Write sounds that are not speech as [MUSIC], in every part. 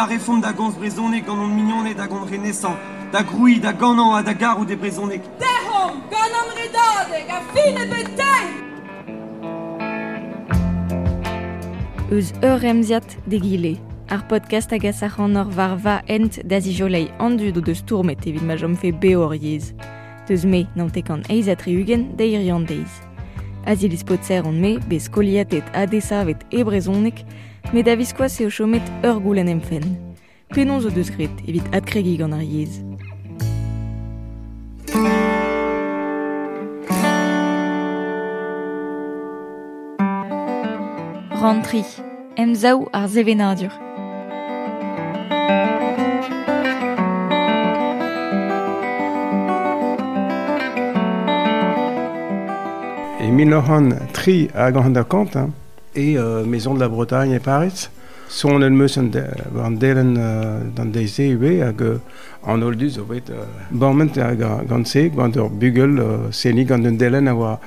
la réforme da gons brezonek gant an mignonnet da gant renaissant, da groui, da ganan a da garou de brezonek. Dehom, gant an redadeg, a fin e betei! Eus ur emziat de gile. Ar podcast hag asachan ur var va ent da zijolei andu do deus tourmet evit ma jom fe beor yez. Deus me nantek an eiz atriugen da irian deiz. Azilis potser on me, bez koliatet adesavet e brezonek, me da viskoaz eo chomet ur goulen emfen. Penon zo deus gret evit adkregi gant ar yez. et Milhoran tri à da Kant et Maison de la Bretagne et Paris. sont el meus an delen d'an deize eo hag an ol duz o vet borment hag gant se gant ur bugel seni gant un delen a oa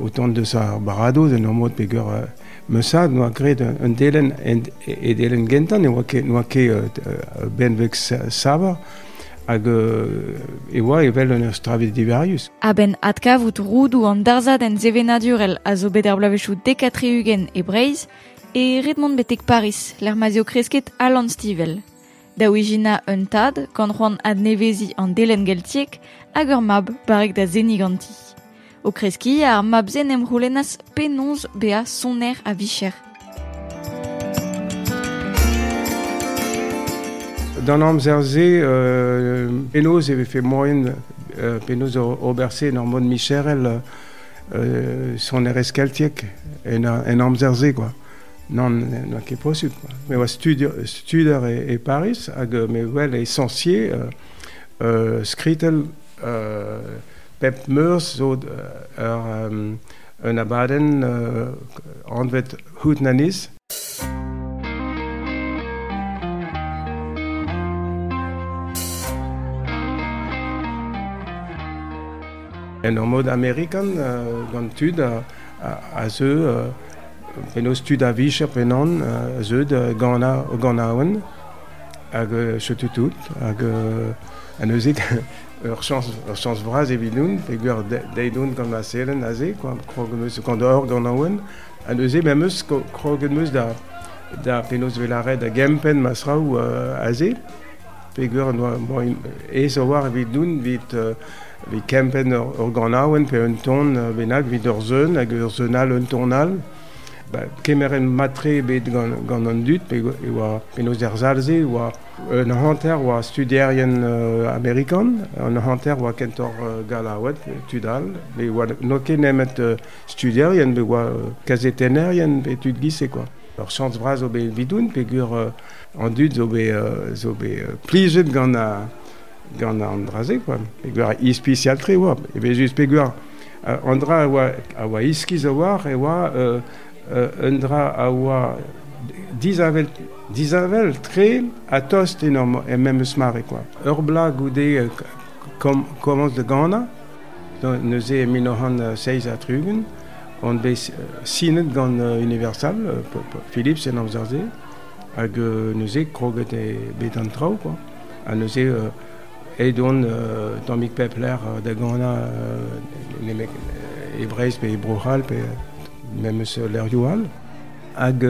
autant de sa barado de nomot peger meusad noa gret un delen e delen gentan e oa ke ben vek savar hag euh, e oa evel un stravet divarius. A ben atka vout roudou an darzad en zevenadurel a zo bet ar blavechou dekatreugen e breiz, e betek Paris, l'er mazio kresket Alan Stivel. Da oijina un tad, gant c'hoant ad nevezi an delen geltiek, hag mab barek da zeniganti. O kreski ar mab zen em penonz bea soner a vicher. Dans zerzé, euh, Penoz avait fait moyen, euh, Penoz au Bercé, Normand Michel, euh, son RS et en, en Amzerzé, quoi. Non, non, qui est possible, quoi. Mais ouais, Studer, Studer et, et Paris, hag, mais ouais, l'essentiel, euh, euh, Skritel, euh, Pep Meurs, so, euh, euh, un abaden, euh, anvet hout nanis. En ur mod amerikan uh, gant tud a, a, a zeu uh, penaos tud a vich ar penan uh, zeu de gana o ganaouen hag uh, chetutout hag uh, an euzet [LAUGHS] ur chans, ur chans vraz evidoun pegur deidoun gant ma selen a ze kwa krogen meus gant or ganaouen an euzet mem eus krogen meus da da penaos velaret da gempen masraou uh, a ze pegur ez a war evidoun vit uh, Vi kempen ur, ur ganaouen pe un ton bennak vid ur zeun hag ur zeunal un tonal. Ba, kemeren matre bet gant, gant an dut pe, e oa penaos er zalze e oa un hanter oa studierien euh, amerikan, un hanter oa kentor euh, galaouet, tudal, pe oa no ket nemet euh, studierien, pe oa euh, kazetenerien, pe tud gise quoi. Ur chans braz obe vidoun, pe gur euh, an dut zo be, euh, zo be euh, plijet gant a gant an draze, kwa. E gwar ispisi altre, oa. E vez eus pe gwar an dra oa, a oa iskiz a war, e oa uh, uh, an dra a oa dizavel, dizavel tre a tost enorm e mem eus mare, kwa. Ur bla goude kom, komans de gana, neuze e minohan seiz a trugen, on bet sinet gant Universal, Philips en amzarze, hag neuze kroget e bet an trao, kwa. A neuze... Uh, Euh, Pepler, Gana, euh, les mecs, euh, Ebreis, pe Brohal, pe même sur l'air Youal. Hag,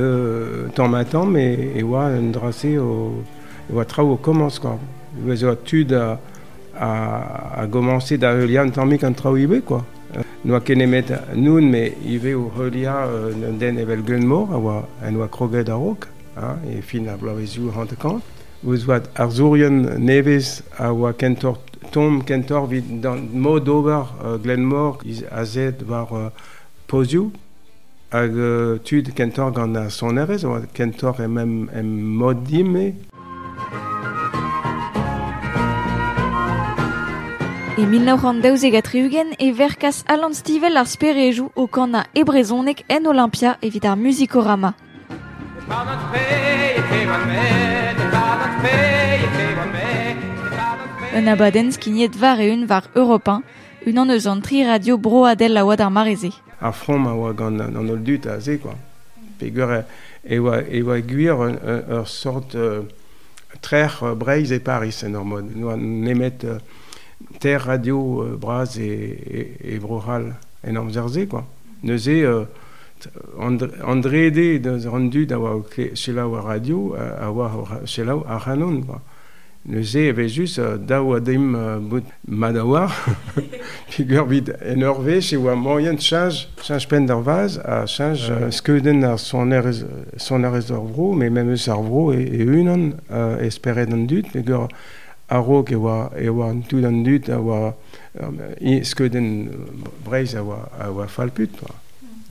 tant matin, mais e oa un dracé au, e oa trao commence, quoi. E zo tud a, commencé da heulian tammik an trao ibe, quoi. Euh, Noa kenemet noun, mais ive o heulia euh, n'en den evel gwenmor, a oa, en oa kroget a rok, hein, e fin a blavezioù hantekant. Ouz oat ar zourien nevez a oa kentor tom kentor vid dan uh, Glenmore iz a zed war uh, pozioù hag uh, tud kentor gant a son erez oa kentor em em, em mod dime E 1923 e verkas Alan Stivel ar sperejou o kana e brezonek en Olympia evit ar musikorama. Un abadenn skignet var e un var Europain, un an eus an tri radio bro adel a oad ar mareze. ar from a oa gant an ol dut a ze quoi pegur e oa, e oa guir ur, sort uh, trer uh, breiz e Paris en ur mod. Nous nemet ter radio uh, braz e, e, e brohal en quoi. Neuze, uh, andrede deus rendu da oa selaou a radio a oa selaou a c'hanon ba. Neuze evezus da oa deim bout madawar [LAUGHS] figur vid en orve se oa moyen chanj chanj pen d'ar vaz a chanj uh, skeuden ar son er son er ar vro me mem eus ar vro e, e unan uh, esperet an dut figur a ro ke oa e oa an tout an dut a oa um, e skeuden breiz a oa a oa falput ba.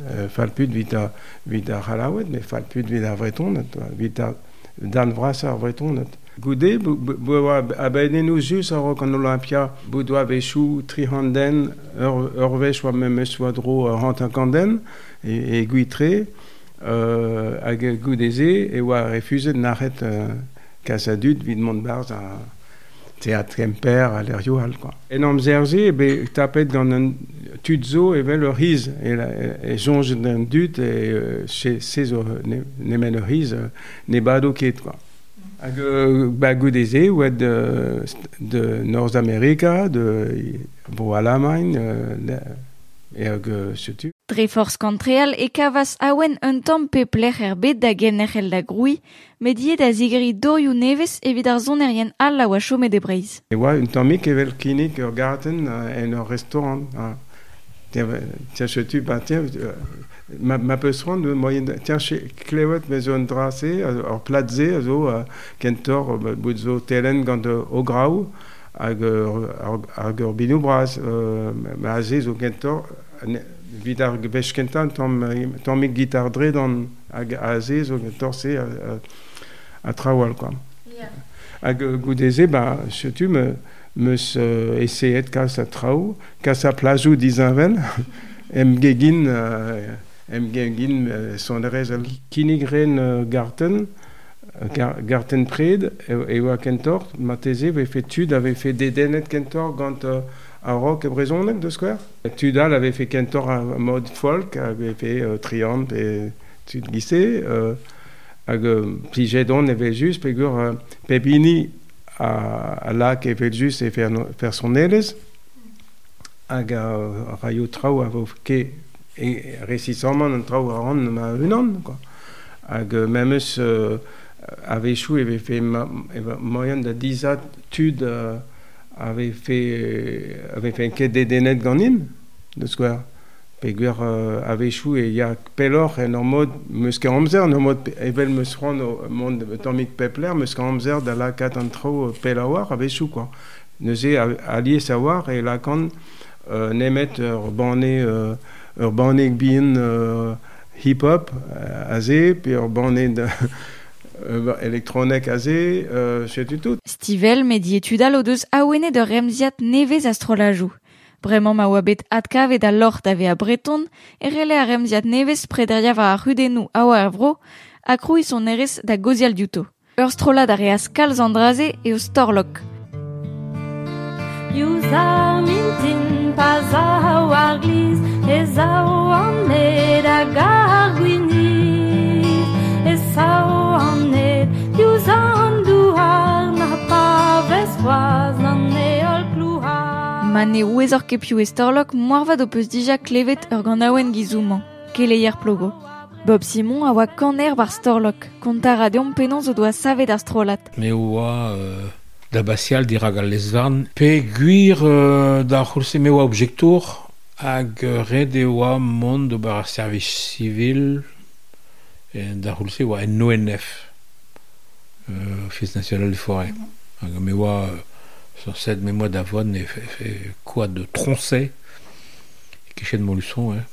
euh, falpud vit a vit a halawet me falpud vit a vretonet vit a dan vras ar vretonet Goude, bo a baiden nous jus a rok an Olympia, boudoa vechou, trihanden, ur, ur vech oa me oa dro uh, kanden e, e guitre, euh, hag goudeze, e oa refuzet n'arret euh, kasadut vid mont barz a... théâtre Kemper a l'air Youhal. Quoi. Et dans Mzerzi, ben, tapet dans un tuzo et ben le riz, et, la, et jonge d'un dut, et euh, chez ces ne, nemen le riz, ne bado ket. Quoi. Hag bagou deze ou de, de North America, de bo Alamain, euh, et hag setu. Dre forz kantreal e kavas awen un tamm pe plec'h er bet da gennerc'hel da groui, met diet a zigeri dorioù nevez evit ar zonerien all a oa chomet e breiz. E oa un tammik evel kinik ur garten en ur restaurant. Tiens, chetu, tu, bah, tiens, ma, ma peus ran de moyen tiens che klevet me zo un drase ur platze a zo a kentor bout zo telen gant o grau hag ur binou braz ma a zo kentor vid ar gebech kentan tom, tamm gitar dre dan hag aze ze zo torse a, a, a trawal quoi Yeah. Hag goudeze ba setu me meus uh, eseet kas a trao, kas a plazou dizanvel [LAUGHS] em gegin uh, em gegin uh, sonerez al kinig uh, garten, gar, garten pred, e, e oa kentor ma teze ve fait tud, ave fe dedenet kentor gant uh, a rock e brezonek deus skwer. Tudal avait fait kentor a mod folk, avait fait euh, triant pe tud gise, euh, hag plijet on eve just pegur euh, pebini a, a la ke eve just e fer, fer son elez, hag a euh, raio trao a vo ke e resisamman an trao a ran ma unan, quoi. Hag euh, memes euh, avait chou eve fait moyen da dizat tud... Euh, ave fe ave fe en ket dedenet ganin de skwer peguer uh, ave chou e ya pelor en ur mod meus ket amzer en ur mod evel o mont tammik pepler meus ket amzer da la kat an tro pel a war ave chou quoi. Neuze a lié savoir e la kan uh, nemet ur bane uh, ur bane bien hip-hop uh, aze pe ur bane de [LAUGHS] euh, elektronek aze, euh, setu tout. Stivel medietudal o deus aouene de remziat nevez astrolajou. Bremañ ma oa bet adkavet a lort ave a breton, e rele a remziat nevez prederia va a rudenou a oa er vro, a son erez da gozial diouto. Ur strolad a reas kalz andraze e o storlok. You zao mintin pa zao ar gliz E zao anet a gar gwiniz E zao c'hoaz an eol klouha Ma ne ouezor kepioù estorlok, moarvad o peus dija klevet ur gant aouen gizouman, keleier plogo. Bob Simon a oa kaner war storlok, kontar a deomp penonz o doa savet ar strolat. Me oa euh, da basial dirag al lezvarn, pe guir euh, da c'houlse me oa objektour, hag red e oa mont do bar ar civil e da c'houlse oa en ONF, euh, Office National des Forêts. Mm -hmm. Oa euh, sur set me moa d'avon e fe, fe quoi de troncet kichet de Molusson hein.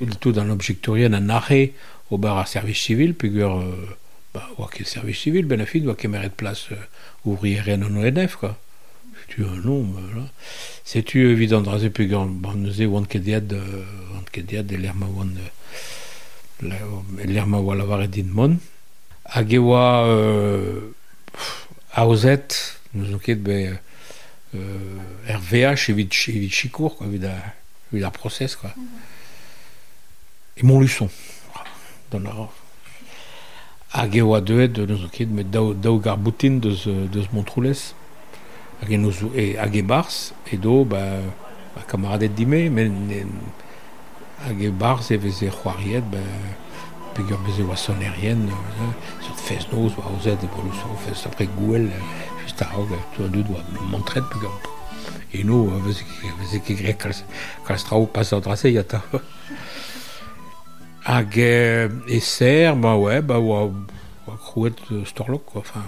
il tout dans l'objectorien an arrêt au bar ar service civil pegur euh, bah, service civil ben a fin oa ket meret place euh, ouvrier en ONF quoi. Tu un nom c'est tu évident draze pegur ban neuze oan ket diad euh, oan ket diad e lerma oan euh, la- e lerma oa lavaret din mon hag e oa euh, aozet nous ket be euh, RVH evit, evit chikour quoi evit a, evit ar process quoi. Et Montluçon. Dans la hag eo a deuet de nous ket met daou, daou gar boutin deus, euh, deus Montroulez. Hag e, nous, e, hag e bars, e do, ba, ba kamaradet dime, men ne, hag e bars e veze c'hoariet, ba, pegur beze oa sonerien, euh, sur fez noz, ba, ozet e bolo so, fez apre gouel, euh, just a hog, tu a deud oa montret pegur. E no, euh, veze, an drase yata. Hag e, ser, ba ouais, ba oa, oa krouet euh, quoi, enfin.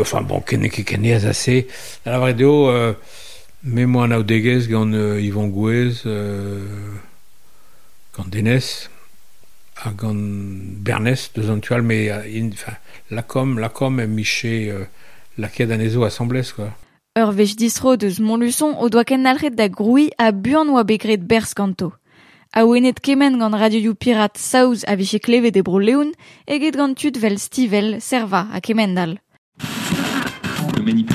Enfin, bon, ken ket kenez assez. A la euh, euh, Yvon Gouez, euh, a gant Bernès, deus an tual, mais, euh, in, enfin, lakom, lakom em miche euh, laket an ezo assemblez, quoi. Ur distro deus Montluçon o doa ken alret da groui a buan oa begret bers ganto. A ouenet kemen gant radio pirat saouz a viche klevet e bro leoun, eget gant tud vel stivel, serva a kemen dal. Le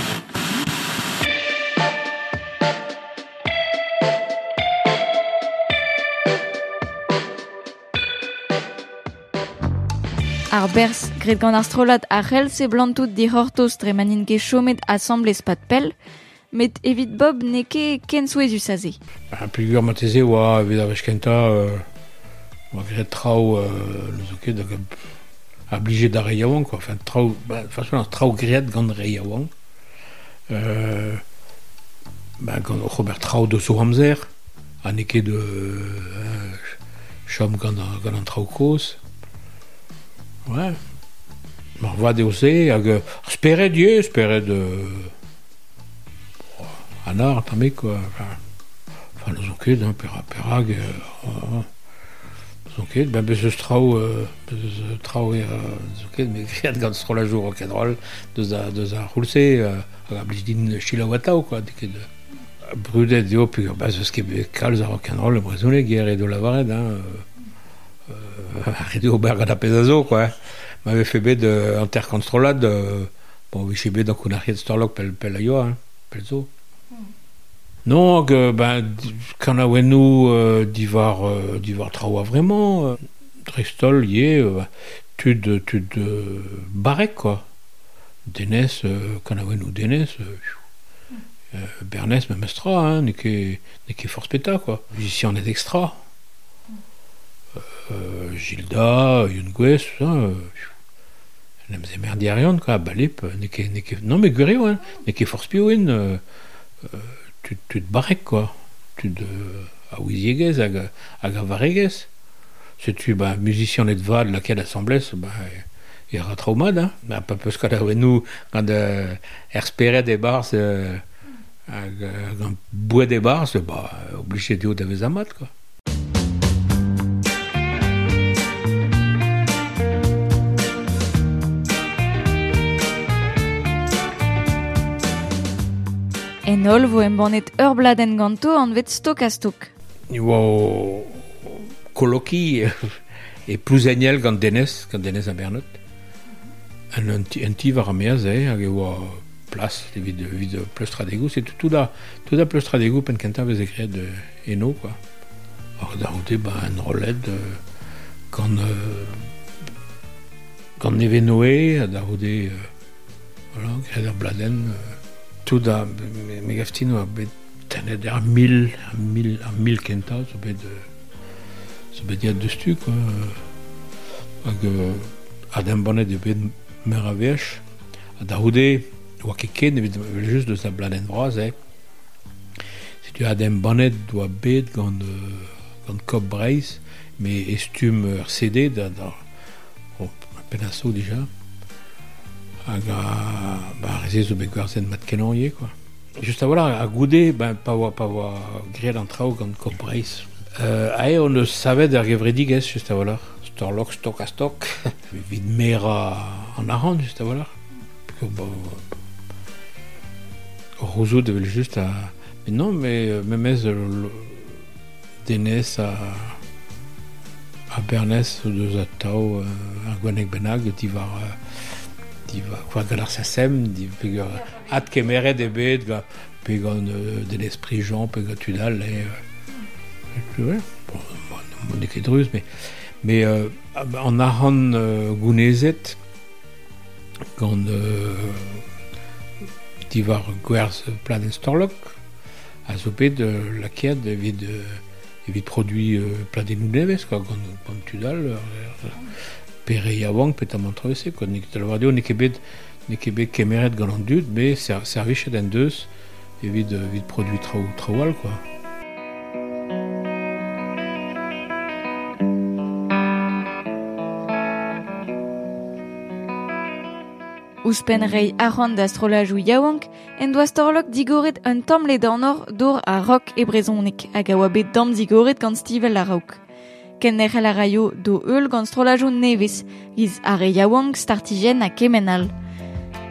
Ar bers, gret gant ar strolat a c'hell se blantout di hortoz dre manin ket chomet assemblez pat pel, met evit Bob ne ket ken souezus a ze. Ba, pegur mateze oa evit a vech kenta, euh, oa gret trao, euh, le zo ket, hag a blije da reiaouan, quoi. Enfin, trao, ba, façon, trao gret gant reiaouan. Euh, ba, gant Robert trao de zo amzer, a ne ket de euh, chom gant, gant an. Ouais. Mar va deoze, hag euh, ar speret ie, speret euh, an ar, tamme, quoi. Enfin, nous ket, hein, per, per hag, euh, euh, nous ket, [LAUGHS] ben bez eus trao, euh, bez eus trao e, euh, nous ket, me kriat gant strol a jour rock'n'roll, deus a, deus a roulse, euh, hag a blij din chilawatao, quoi, diket, euh, brudet dio, puis bez eus ket bet kalz a rock'n'roll, le brezhoneg, hier edo lavaret, hein, euh, euh, [LAUGHS] arrêté au berg da pezazo, quoi. M'avait fait bet de intercontrolade, euh, bon, oui, chez bet dans qu'on arrive de Storlock, pel, pel aio, hein, pel zo. Non, que, ben, quand on a nous, euh, d'ivar, euh, d'ivar traoua vraiment, euh, Drestol, y est, euh, tud, tud, euh, barek, quoi. Dénès, euh, quand on a nous Dénès, euh, euh, Bernès, même extra, hein, n'est que force péta, quoi. Ici, on est extra. Euh, Gilda, ça, euh, nem ze merdiarion, quoi, balip, euh, que, n'est que, non, mais guéri, ouais, que force pioin, euh, euh, tu, tu te barek, quoi. Tu te, a ouizieguez, hag, hag a vareguez. Se tu, bah, musicien et de vad, laquelle assemblée, bah, il y aura traumade, hein. Bah, pas parce a, nous, quand, euh, ersperet des bars, euh, euh, an bois des bars, bah, obligé de haut amat, quoi. En ol vo em bannet ur bladen ganto an vet stok a stok. Ni oa koloki e plouzegnel gant denez, gant denez a Bernot. An ti, un ti var a meaz e, hag e oa plas, evit, tradegou, c'est tout da, tout da pleus tradegou pen kenta vez de eno, quoi. Or da oude, ba, an rolet, euh, gant, euh, neve noe, da oude, euh, voilà, gret ar bladen, euh, tout da me gaftino a bet tenet ar mil, ar mil, ar mil kenta, zo bet, zo bet yad deus tu, quoi. Hag a dem bonnet eo bet mer a vech, a da houde, oa ket ken, evit vel just deus a bladen vraz, eh. Si tu a dem banet doa bet gant, gant kop breiz, me estum ur CD da, da, oh, penasso déjà, hag a, ba, reze zo bet gwarzen ma ye, quoi. Just a voilà, a goude, ben, pa oa, pa oa gred an trao gant kop breiz. Euh, ae, on eus savet ar gevredigez, just a voilà. Storlok, stok [LAUGHS] a stok. Vid mer an aran, just a voilà. Porque, bo, Rousseau devel just a... Mais non, mais euh, memez euh, Denez a... a Bernès o deus a tao ar gwanek benag, divar... Euh, divar... Kwa galar sa sem, di pegur... At kemeret e bet, ga... Pe gant euh, de l'esprit Jean, pe gant tudal. Euh, ouais, bon, bon, ket druz, mais... Mais euh, an ahan euh, gounezet, gant euh, divar gwerz pladen storlok, a zo bet euh, lakiad evit, euh, evit produit euh, pladen nevez, quoi, gant, gant tudal, euh, pere yaouank pet am antrevese, quoi, nik tal vardio, nik ebet, nik ebet kemeret gant an dud, be ser, servichet en deus, evit, euh, evit produit trao, traoal, quoi. Ouspen rei arran d'astrolajou yaouank, en doa storlok digoret un tamle d'anor dor a rock e brezonek hag a oa bet dam digoret gant stivel a raok. ken kennerel a raio do eul gant strolajoù nevez, giz ar e yaouank startigen a kemenal.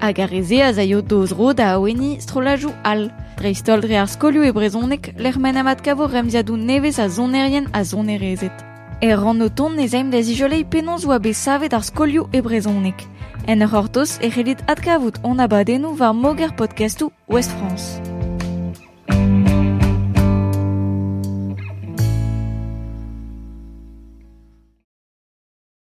Hag ar eze a zaio doz ro a aweni strolajoù al. Dreistol dre ar skolioù e brezonek, l'ermen amat kavo remziadou nevez a zonerien a zonerezet. Er ran oton ne zaim da zijolei penons oa be savet ar skolioù e brezonek. En ur hortos e c'hellit adkavout on abadennoù var moger podcastou West France.